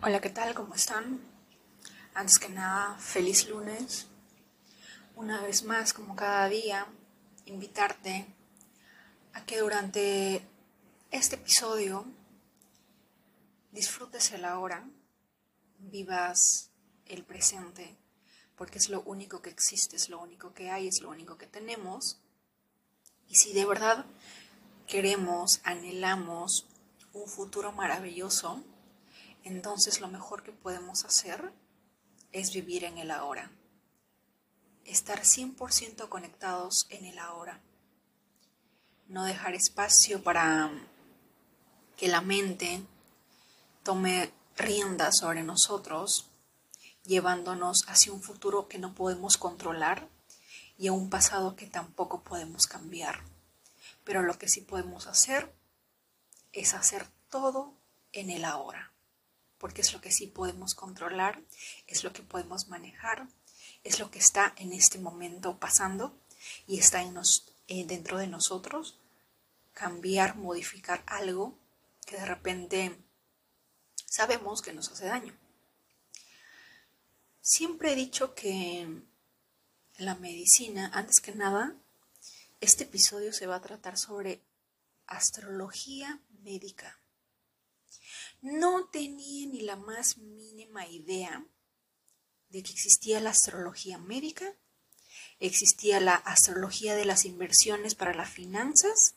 Hola, ¿qué tal? ¿Cómo están? Antes que nada, feliz lunes. Una vez más, como cada día, invitarte a que durante este episodio disfrutes el ahora, vivas el presente, porque es lo único que existe, es lo único que hay, es lo único que tenemos. Y si de verdad queremos, anhelamos un futuro maravilloso, entonces lo mejor que podemos hacer es vivir en el ahora. Estar 100% conectados en el ahora. No dejar espacio para que la mente tome rienda sobre nosotros, llevándonos hacia un futuro que no podemos controlar y a un pasado que tampoco podemos cambiar. Pero lo que sí podemos hacer es hacer todo en el ahora porque es lo que sí podemos controlar, es lo que podemos manejar, es lo que está en este momento pasando y está en eh, dentro de nosotros. Cambiar, modificar algo que de repente sabemos que nos hace daño. Siempre he dicho que la medicina, antes que nada, este episodio se va a tratar sobre astrología médica. No tenía ni la más mínima idea de que existía la astrología médica, existía la astrología de las inversiones para las finanzas.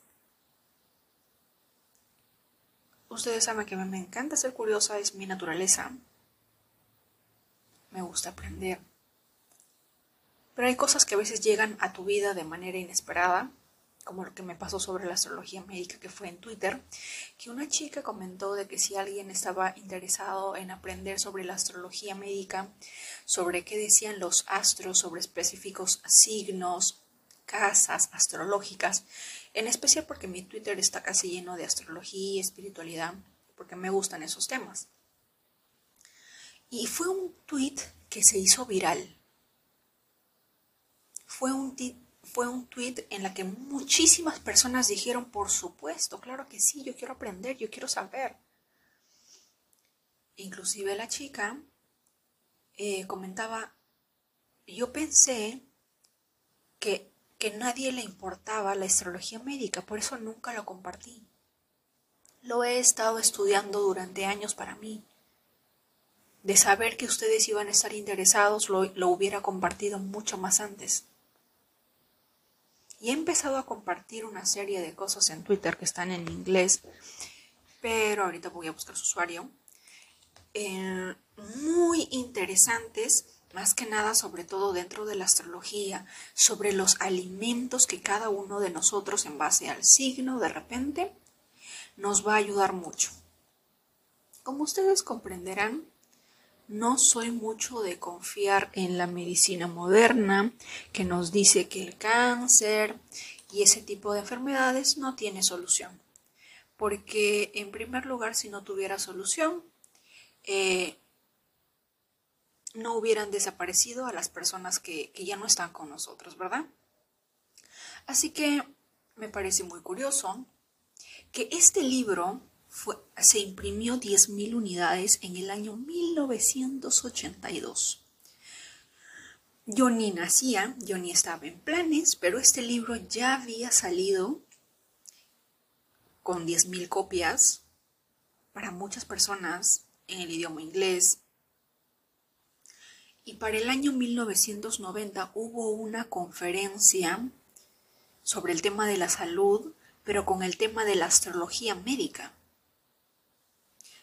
Ustedes saben que me encanta ser curiosa, es mi naturaleza. Me gusta aprender. Pero hay cosas que a veces llegan a tu vida de manera inesperada como lo que me pasó sobre la astrología médica que fue en Twitter, que una chica comentó de que si alguien estaba interesado en aprender sobre la astrología médica, sobre qué decían los astros, sobre específicos signos, casas astrológicas, en especial porque mi Twitter está casi lleno de astrología y espiritualidad, porque me gustan esos temas. Y fue un tweet que se hizo viral. Fue un, fue un tweet en la que muchísimas personas dijeron, por supuesto, claro que sí, yo quiero aprender, yo quiero saber. Inclusive la chica eh, comentaba, yo pensé que, que nadie le importaba la astrología médica, por eso nunca lo compartí. Lo he estado estudiando durante años para mí. De saber que ustedes iban a estar interesados, lo, lo hubiera compartido mucho más antes y he empezado a compartir una serie de cosas en Twitter que están en inglés, pero ahorita voy a buscar su usuario, eh, muy interesantes, más que nada sobre todo dentro de la astrología, sobre los alimentos que cada uno de nosotros en base al signo de repente nos va a ayudar mucho. Como ustedes comprenderán, no soy mucho de confiar en la medicina moderna que nos dice que el cáncer y ese tipo de enfermedades no tiene solución. Porque en primer lugar, si no tuviera solución, eh, no hubieran desaparecido a las personas que, que ya no están con nosotros, ¿verdad? Así que me parece muy curioso que este libro se imprimió 10.000 unidades en el año 1982. Yo ni nacía, yo ni estaba en planes, pero este libro ya había salido con 10.000 copias para muchas personas en el idioma inglés. Y para el año 1990 hubo una conferencia sobre el tema de la salud, pero con el tema de la astrología médica.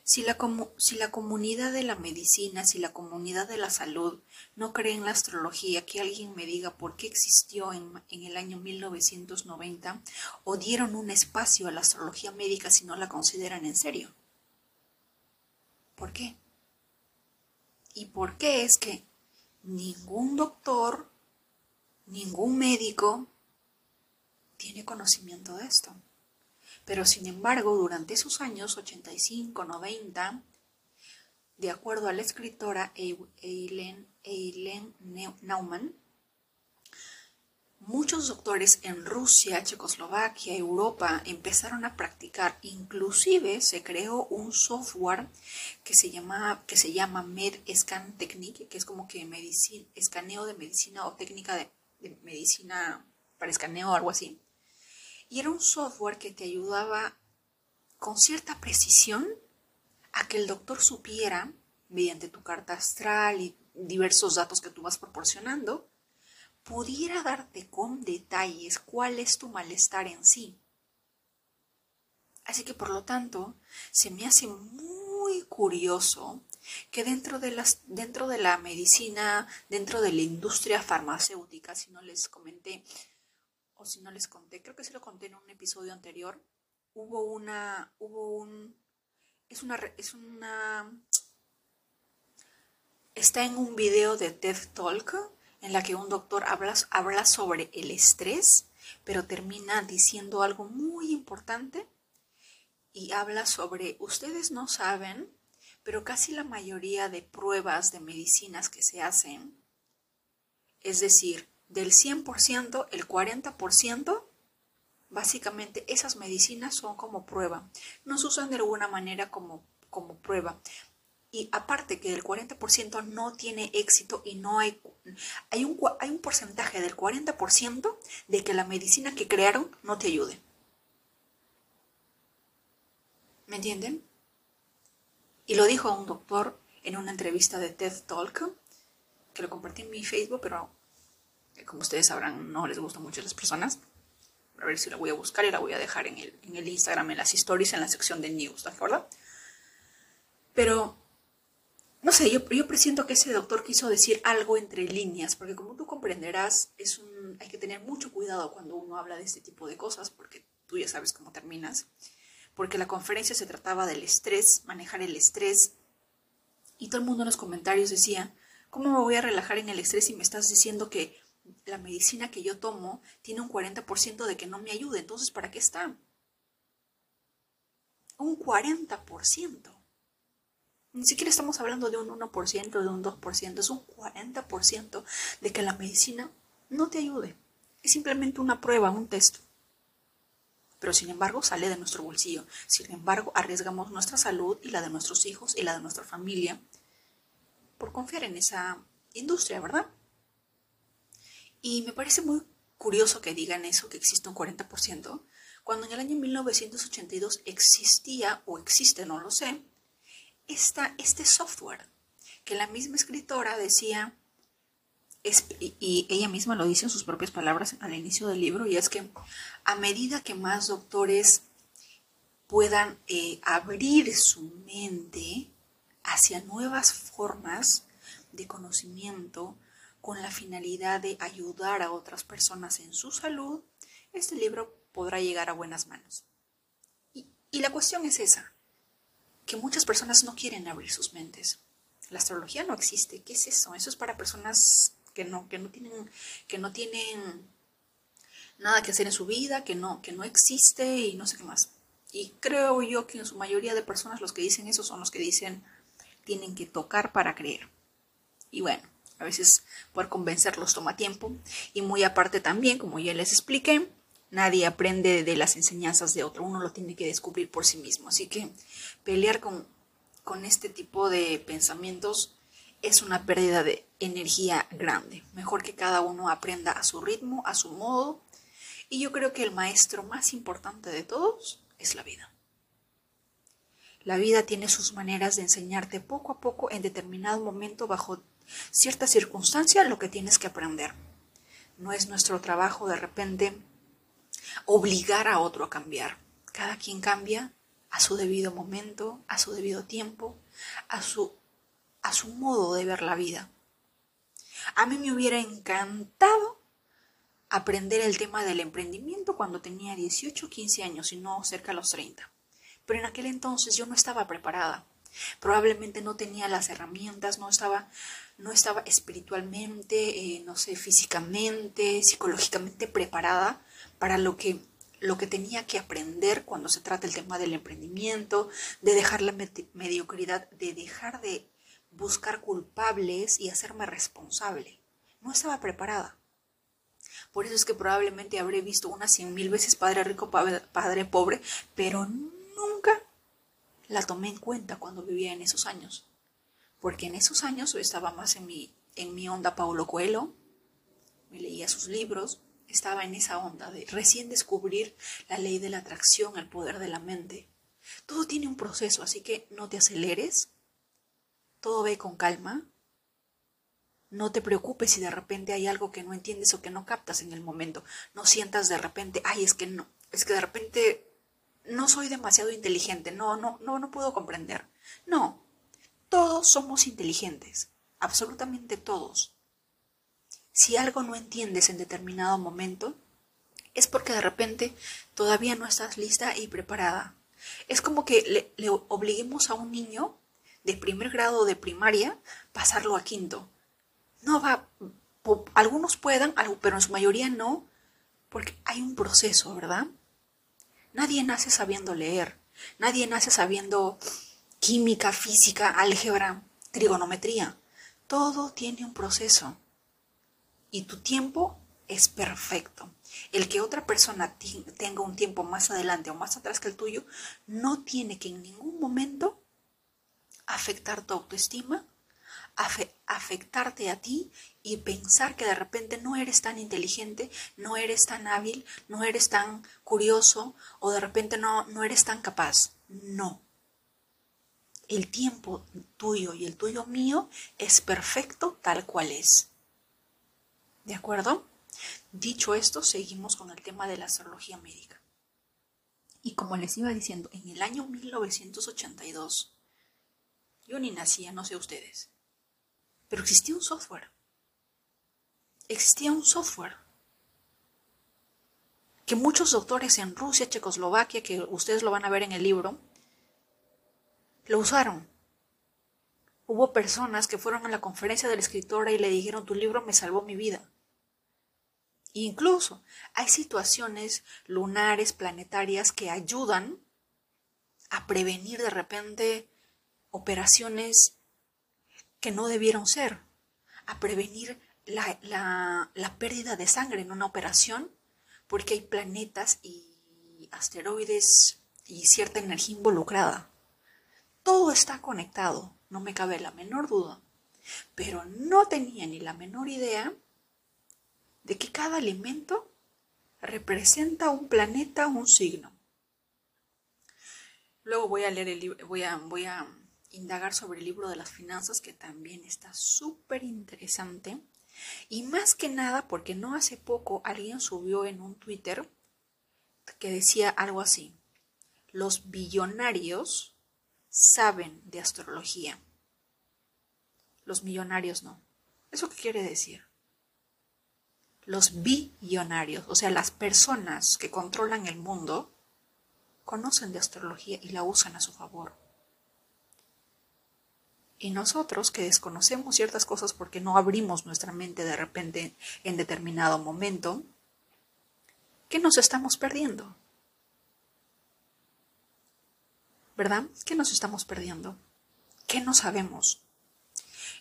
Si la, si la, comunidad de la medicina, si la comunidad de la salud no cree en la astrología, que alguien me diga por qué existió en, en, el año 1990 o dieron un espacio a la astrología médica si no la consideran en serio. ¿Por qué? ¿Y por qué es que ningún doctor, ningún médico tiene conocimiento de esto? Pero sin embargo, durante esos años 85, 90, de acuerdo a la escritora Eileen, Naumann, muchos doctores en Rusia, Checoslovaquia, Europa empezaron a practicar. Inclusive se creó un software que se llama, que se llama Technique, que es como que medicina, escaneo de medicina o técnica de, de medicina para escaneo o algo así. Y era un software que te ayudaba con cierta precisión a que el doctor supiera, mediante tu carta astral y diversos datos que tú vas proporcionando, pudiera darte con detalles cuál es tu malestar en sí. Así que por lo tanto, se me hace muy curioso que dentro de, las, dentro de la medicina, dentro de la industria farmacéutica, si no les comenté, o si no les conté, creo que sí lo conté en un episodio anterior, hubo una, hubo un, es una, es una, está en un video de TED Talk en la que un doctor habla, habla sobre el estrés, pero termina diciendo algo muy importante y habla sobre, ustedes no saben, pero casi la mayoría de pruebas de medicinas que se hacen, es decir, del 100%, el 40%, básicamente esas medicinas son como prueba. No se usan de alguna manera como, como prueba. Y aparte que el 40% no tiene éxito y no hay, hay un, hay un porcentaje del 40% de que la medicina que crearon no te ayude. ¿Me entienden? Y lo dijo un doctor en una entrevista de TED Talk, que lo compartí en mi Facebook, pero como ustedes sabrán, no les gustan mucho las personas. A ver si la voy a buscar y la voy a dejar en el, en el Instagram, en las stories, en la sección de news, ¿de acuerdo? Pero, no sé, yo, yo presiento que ese doctor quiso decir algo entre líneas, porque como tú comprenderás, es un, hay que tener mucho cuidado cuando uno habla de este tipo de cosas, porque tú ya sabes cómo terminas. Porque la conferencia se trataba del estrés, manejar el estrés, y todo el mundo en los comentarios decía, ¿cómo me voy a relajar en el estrés si me estás diciendo que la medicina que yo tomo tiene un 40% de que no me ayude. Entonces, ¿para qué está? Un 40%. Ni siquiera estamos hablando de un 1%, de un 2%, es un 40% de que la medicina no te ayude. Es simplemente una prueba, un test. Pero sin embargo sale de nuestro bolsillo. Sin embargo, arriesgamos nuestra salud y la de nuestros hijos y la de nuestra familia por confiar en esa industria, ¿verdad? Y me parece muy curioso que digan eso, que existe un 40%, cuando en el año 1982 existía, o existe, no lo sé, esta, este software, que la misma escritora decía, y ella misma lo dice en sus propias palabras al inicio del libro, y es que a medida que más doctores puedan eh, abrir su mente hacia nuevas formas de conocimiento, con la finalidad de ayudar a otras personas en su salud, este libro podrá llegar a buenas manos. Y, la cuestión es esa, que muchas personas no quieren abrir sus mentes. La astrología no existe. ¿Qué es eso? Eso es para personas que no, que no tienen, que no tienen nada que hacer en su vida, que no, que no existe y no sé qué más. Y creo yo que en su mayoría de personas los que dicen eso son los que dicen tienen que tocar para creer. Y bueno, a veces por convencerlos toma tiempo. Y muy aparte también, como ya les expliqué, nadie aprende de las enseñanzas de otro. Uno lo tiene que descubrir por sí mismo. Así que pelear con, con este tipo de pensamientos es una pérdida de energía grande. Mejor que cada uno aprenda a su ritmo, a su modo. Y yo creo que el maestro más importante de todos es la vida. La vida tiene sus maneras de enseñarte poco a poco en determinado momento bajo cierta circunstancia lo que tienes que aprender. No es nuestro trabajo de repente obligar a otro a cambiar. Cada quien cambia a su debido momento, a su debido tiempo, a su, a su modo de ver la vida. A mí me hubiera encantado aprender el tema del emprendimiento cuando tenía 18 o 15 años y no cerca de los 30. Pero en aquel entonces yo no estaba preparada. Probablemente no tenía las herramientas, no estaba, no estaba espiritualmente, eh, no sé, físicamente, psicológicamente preparada para lo que, lo que tenía que aprender cuando se trata el tema del emprendimiento, de dejar la mediocridad, de dejar de buscar culpables y hacerme responsable. No estaba preparada. Por eso es que probablemente habré visto unas cien mil veces Padre Rico, Padre Pobre, pero nunca la tomé en cuenta cuando vivía en esos años. Porque en esos años estaba más en mi, en mi onda Paulo Coelho, me leía sus libros, estaba en esa onda de recién descubrir la ley de la atracción, el poder de la mente. Todo tiene un proceso, así que no te aceleres, todo ve con calma, no te preocupes si de repente hay algo que no entiendes o que no captas en el momento. No sientas de repente, ay, es que no, es que de repente no soy demasiado inteligente, no, no, no, no puedo comprender. No, todos somos inteligentes, absolutamente todos. Si algo no entiendes en determinado momento, es porque de repente todavía no estás lista y preparada. Es como que le, obliguemos a un niño de primer grado de primaria pasarlo a quinto no va, algunos puedan, pero en su mayoría no, porque hay un proceso, ¿verdad? Nadie nace sabiendo leer, nadie nace sabiendo química, física, álgebra, trigonometría. Todo tiene un proceso. Y tu tiempo es perfecto. El que otra persona tenga un tiempo más adelante o más atrás que el tuyo no tiene que en ningún momento afectar tu autoestima afectarte a ti y pensar que de repente no eres tan inteligente, no eres tan hábil, no eres tan curioso o de repente no, no eres tan capaz. No. El tiempo tuyo y el tuyo mío es perfecto tal cual es. ¿De acuerdo? Dicho esto, seguimos con el tema de la astrología médica. Y como les iba diciendo, en el año 1982, yo ni nacía, no sé ustedes, pero existía un software. Existía un software que muchos doctores en Rusia, Checoslovaquia, que ustedes lo van a ver en el libro, lo usaron. Hubo personas que fueron a la conferencia de la escritora y le dijeron, tu libro me salvó mi vida. incluso hay situaciones lunares, planetarias, que ayudan a prevenir de repente operaciones que no debieron ser, a prevenir la, pérdida de sangre en una operación, porque hay planetas y asteroides y cierta energía involucrada. Todo está conectado, no me cabe la menor duda, pero no tenía ni la menor idea de que cada alimento representa un planeta, un signo. Luego voy a leer el libro, voy a, voy a indagar sobre el libro de las finanzas, que también está súper interesante. Y más que nada porque no hace poco alguien subió en un Twitter que decía algo así. Los billonarios saben de astrología. Los millonarios no. ¿Eso qué quiere decir? Los billonarios, o sea, las personas que controlan el mundo, conocen de astrología y la usan a su favor. Y nosotros que desconocemos ciertas cosas porque no abrimos nuestra mente de repente en determinado momento, ¿qué nos estamos perdiendo? ¿Verdad? ¿Qué nos estamos perdiendo? ¿Qué no sabemos?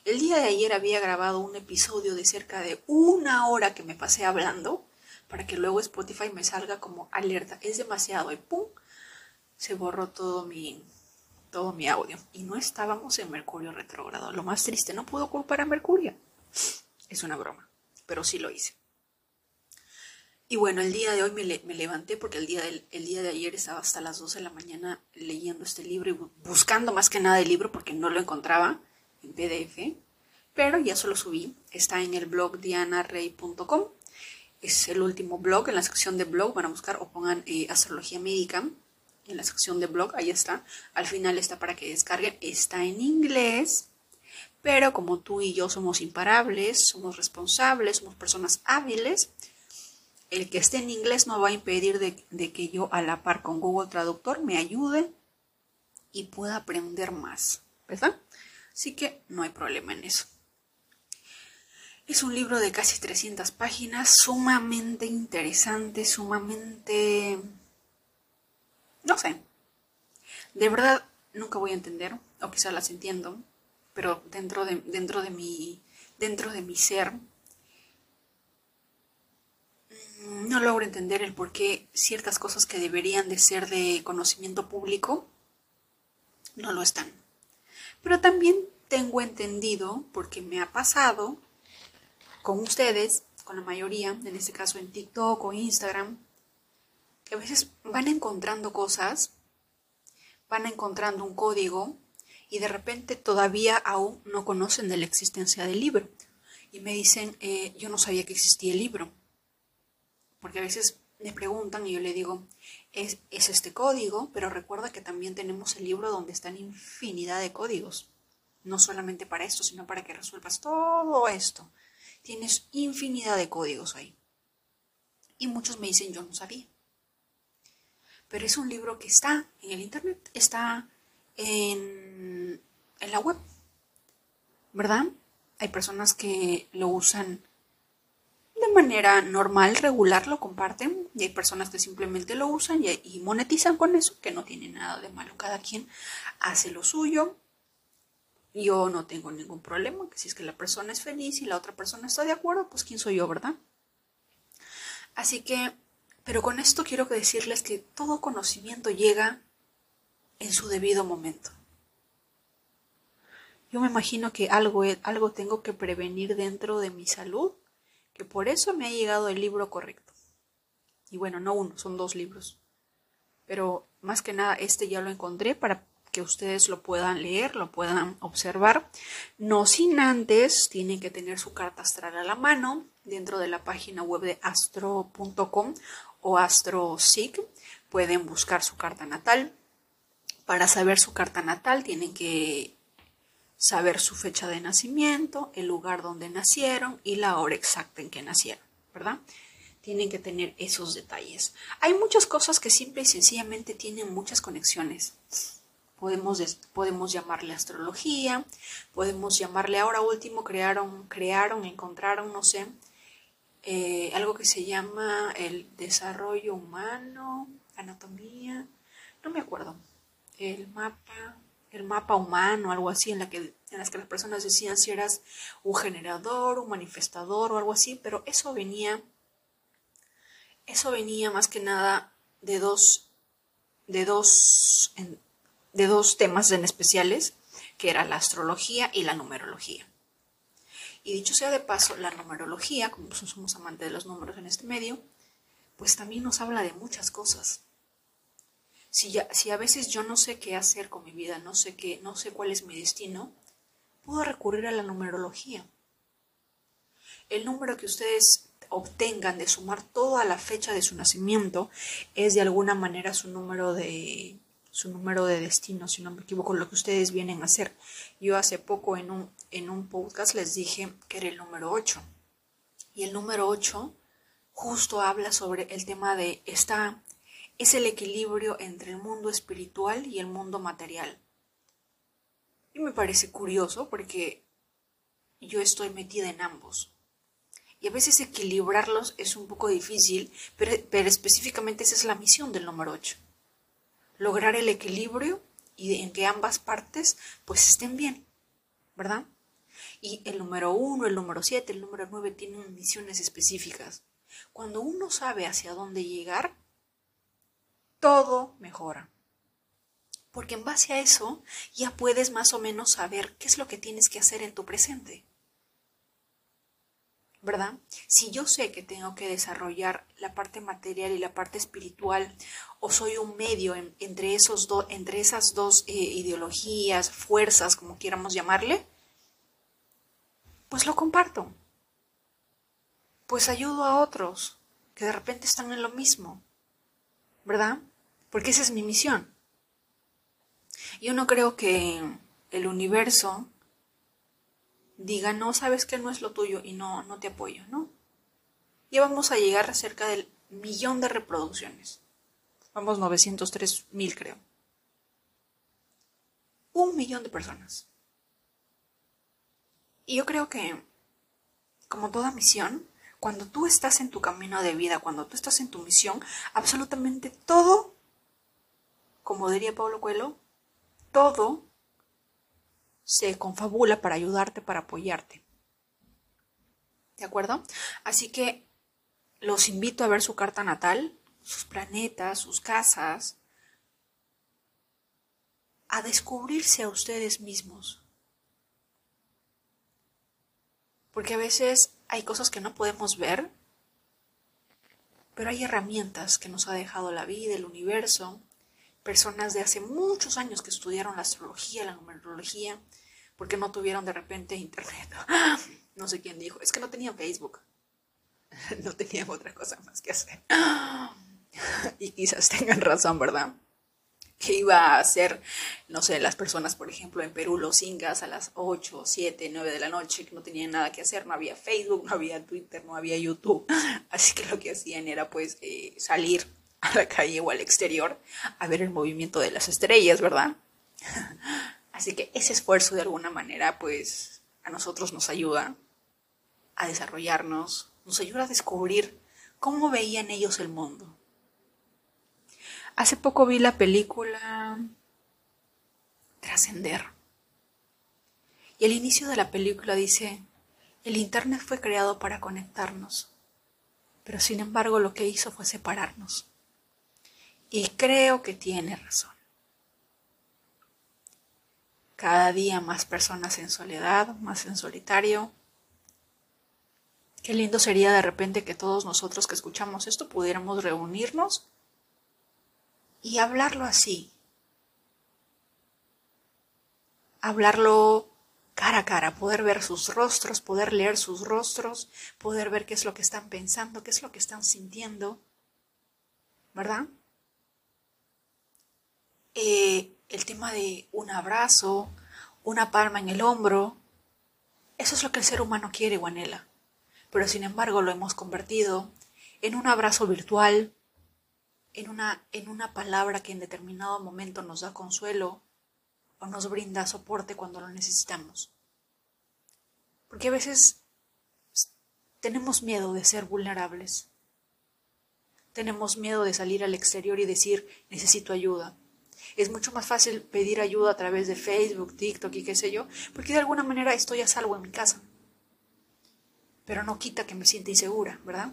El día de ayer había grabado un episodio de cerca de una hora que me pasé hablando para que luego Spotify me salga como alerta. Es demasiado y ¡pum! Se borró todo mi, todo mi audio. Y no estábamos en Mercurio retrógrado. Lo más triste, no puedo culpar a Mercurio. Es una broma, pero sí lo hice. Y bueno, el día de hoy me, levanté porque el día, del, el día de ayer estaba hasta las 12 de la mañana leyendo este libro y buscando más que nada el libro porque no lo encontraba en PDF. Pero ya se lo subí. Está en el blog dianarey.com. Es el último blog. En la sección de blog van a buscar o pongan eh, astrología médica en la sección de blog, ahí está. Al final está para que descarguen. Está en inglés, pero como tú y yo somos imparables, somos responsables, somos personas hábiles, el que esté en inglés no va a impedir de, que yo a la par con Google Traductor me ayude y pueda aprender más, ¿verdad? Así que no hay problema en eso. Es un libro de casi 300 páginas, sumamente interesante, sumamente no sé. De verdad, nunca voy a entender, o quizás las entiendo, pero dentro de, dentro de, mi, dentro de mi ser no logro entender el por qué ciertas cosas que deberían de ser de conocimiento público no lo están. Pero también tengo entendido, porque me ha pasado con ustedes, con la mayoría, en este caso en TikTok o Instagram, que a veces van encontrando cosas, van encontrando un código y de repente todavía aún no conocen de la existencia del libro. Y me dicen, eh, yo no sabía que existía el libro. Porque a veces me preguntan y yo le digo, es, es este código, pero recuerda que también tenemos el libro donde están infinidad de códigos. No solamente para esto, sino para que resuelvas todo esto. Tienes infinidad de códigos ahí. Y muchos me dicen, yo no sabía. Pero es un libro que está en el Internet, está en, en la web, ¿verdad? Hay personas que lo usan de manera normal, regular, lo comparten y hay personas que simplemente lo usan y, monetizan con eso, que no tiene nada de malo. Cada quien hace lo suyo. Yo no tengo ningún problema, que si es que la persona es feliz y la otra persona está de acuerdo, pues quién soy yo, ¿verdad? Así que, pero con esto quiero decirles que todo conocimiento llega en su debido momento. Yo me imagino que algo, algo tengo que prevenir dentro de mi salud, que por eso me ha llegado el libro correcto. Y bueno, no uno, son dos libros. Pero más que nada, este ya lo encontré para que ustedes lo puedan leer, lo puedan observar. No sin antes, tienen que tener su carta astral a la mano dentro de la página web de astro.com o astrosig. Pueden buscar su carta natal, para saber su carta natal tienen que saber su fecha de nacimiento, el lugar donde nacieron y la hora exacta en que nacieron, ¿verdad? Tienen que tener esos detalles. Hay muchas cosas que simple y sencillamente tienen muchas conexiones. Podemos, podemos llamarle astrología, podemos llamarle ahora último, crearon, crearon, encontraron, no sé, eh, algo que se llama el desarrollo humano, anatomía, no me acuerdo el mapa, el mapa humano, algo así, en, la que, en las que las personas decían si eras un generador, un manifestador o algo así, pero eso venía, eso venía más que nada de dos, de dos, de dos temas en especiales, que era la astrología y la numerología. Y dicho sea de paso, la numerología, como somos amantes de los números en este medio, pues también nos habla de muchas cosas. Si, si a veces yo no sé qué hacer con mi vida, no sé qué, no sé cuál es mi destino, puedo recurrir a la numerología. El número que ustedes obtengan de sumar toda la fecha de su nacimiento es de alguna manera su número de su número de destino, si no me equivoco, lo que ustedes vienen a hacer. Yo hace poco en un, en un podcast les dije que era el número 8. Y el número 8 justo habla sobre el tema de esta es el equilibrio entre el mundo espiritual y el mundo material. Y me parece curioso porque yo estoy metida en ambos. Y a veces equilibrarlos es un poco difícil, pero, específicamente esa es la misión del número 8. Lograr el equilibrio y en que ambas partes pues estén bien, ¿verdad? Y el número 1, el número 7, el número 9 tienen misiones específicas. Cuando uno sabe hacia dónde llegar, todo mejora. Porque en base a eso ya puedes más o menos saber qué es lo que tienes que hacer en tu presente. ¿Verdad? Si yo sé que tengo que desarrollar la parte material y la parte espiritual, o soy un medio entre, esos entre esas dos eh, ideologías, fuerzas, como quieramos llamarle, pues lo comparto. Pues ayudo a otros que de repente están en lo mismo. ¿verdad? Porque esa es mi misión. Yo no creo que el universo diga, no, sabes que no es lo tuyo y no, no te apoyo, ¿no? Ya vamos a llegar a cerca del millón de reproducciones. Vamos 903 mil, creo. Un millón de personas. Y yo creo que, como toda misión, cuando tú estás en tu camino de vida, cuando tú estás en tu misión, absolutamente todo, como diría Pablo Coelho, todo se confabula para ayudarte, para apoyarte. ¿De acuerdo? Así que los invito a ver su carta natal, sus planetas, sus casas, a descubrirse a ustedes mismos. Porque a veces hay cosas que no podemos ver, pero hay herramientas que nos ha dejado la vida, el universo, personas de hace muchos años que estudiaron la astrología, la numerología, porque no tuvieron de repente internet. No sé quién dijo, es que no tenían Facebook. No tenían otra cosa más que hacer. Y quizás tengan razón, ¿verdad? que iba a hacer, no sé, las personas, por ejemplo, en Perú, los ingas a las 8, 7, 9 de la noche, que no tenían nada que hacer, no había Facebook, no había Twitter, no había YouTube, así que lo que hacían era pues eh, salir a la calle o al exterior a ver el movimiento de las estrellas, ¿verdad? Así que ese esfuerzo de alguna manera pues a nosotros nos ayuda a desarrollarnos, nos ayuda a descubrir cómo veían ellos el mundo. Hace poco vi la película Trascender. Y el inicio de la película dice, el Internet fue creado para conectarnos, pero sin embargo lo que hizo fue separarnos. Y creo que tiene razón. Cada día más personas en soledad, más en solitario. Qué lindo sería de repente que todos nosotros que escuchamos esto pudiéramos reunirnos y hablarlo así. Hablarlo cara a cara, poder ver sus rostros, poder leer sus rostros, poder ver qué es lo que están pensando, qué es lo que están sintiendo. ¿Verdad? Eh, el tema de un abrazo, una palma en el hombro, eso es lo que el ser humano quiere o Pero sin embargo lo hemos convertido en un abrazo virtual, en una, en una palabra que en determinado momento nos da consuelo o nos brinda soporte cuando lo necesitamos. Porque a veces tenemos miedo de ser vulnerables. Tenemos miedo de salir al exterior y decir necesito ayuda es mucho más fácil pedir ayuda a través de Facebook, TikTok y qué sé yo, porque de alguna manera estoy a salvo en mi casa. Pero no quita que me sienta insegura, ¿verdad?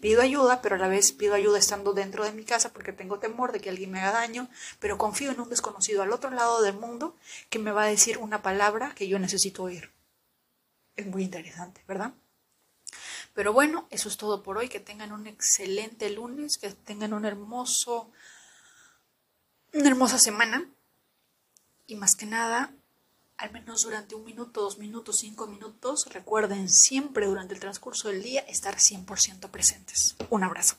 Pido ayuda, pero a la vez pido ayuda estando dentro de mi casa porque tengo temor de que alguien me haga daño, pero confío en un desconocido al otro lado del mundo que me va a decir una palabra que yo necesito oír. Es muy interesante, ¿verdad? Pero bueno, eso es todo por hoy. Que tengan un excelente lunes, que tengan un hermoso una hermosa semana y más que nada, al menos durante un minuto, dos minutos, cinco minutos, recuerden siempre durante el transcurso del día estar 100% presentes. Un abrazo.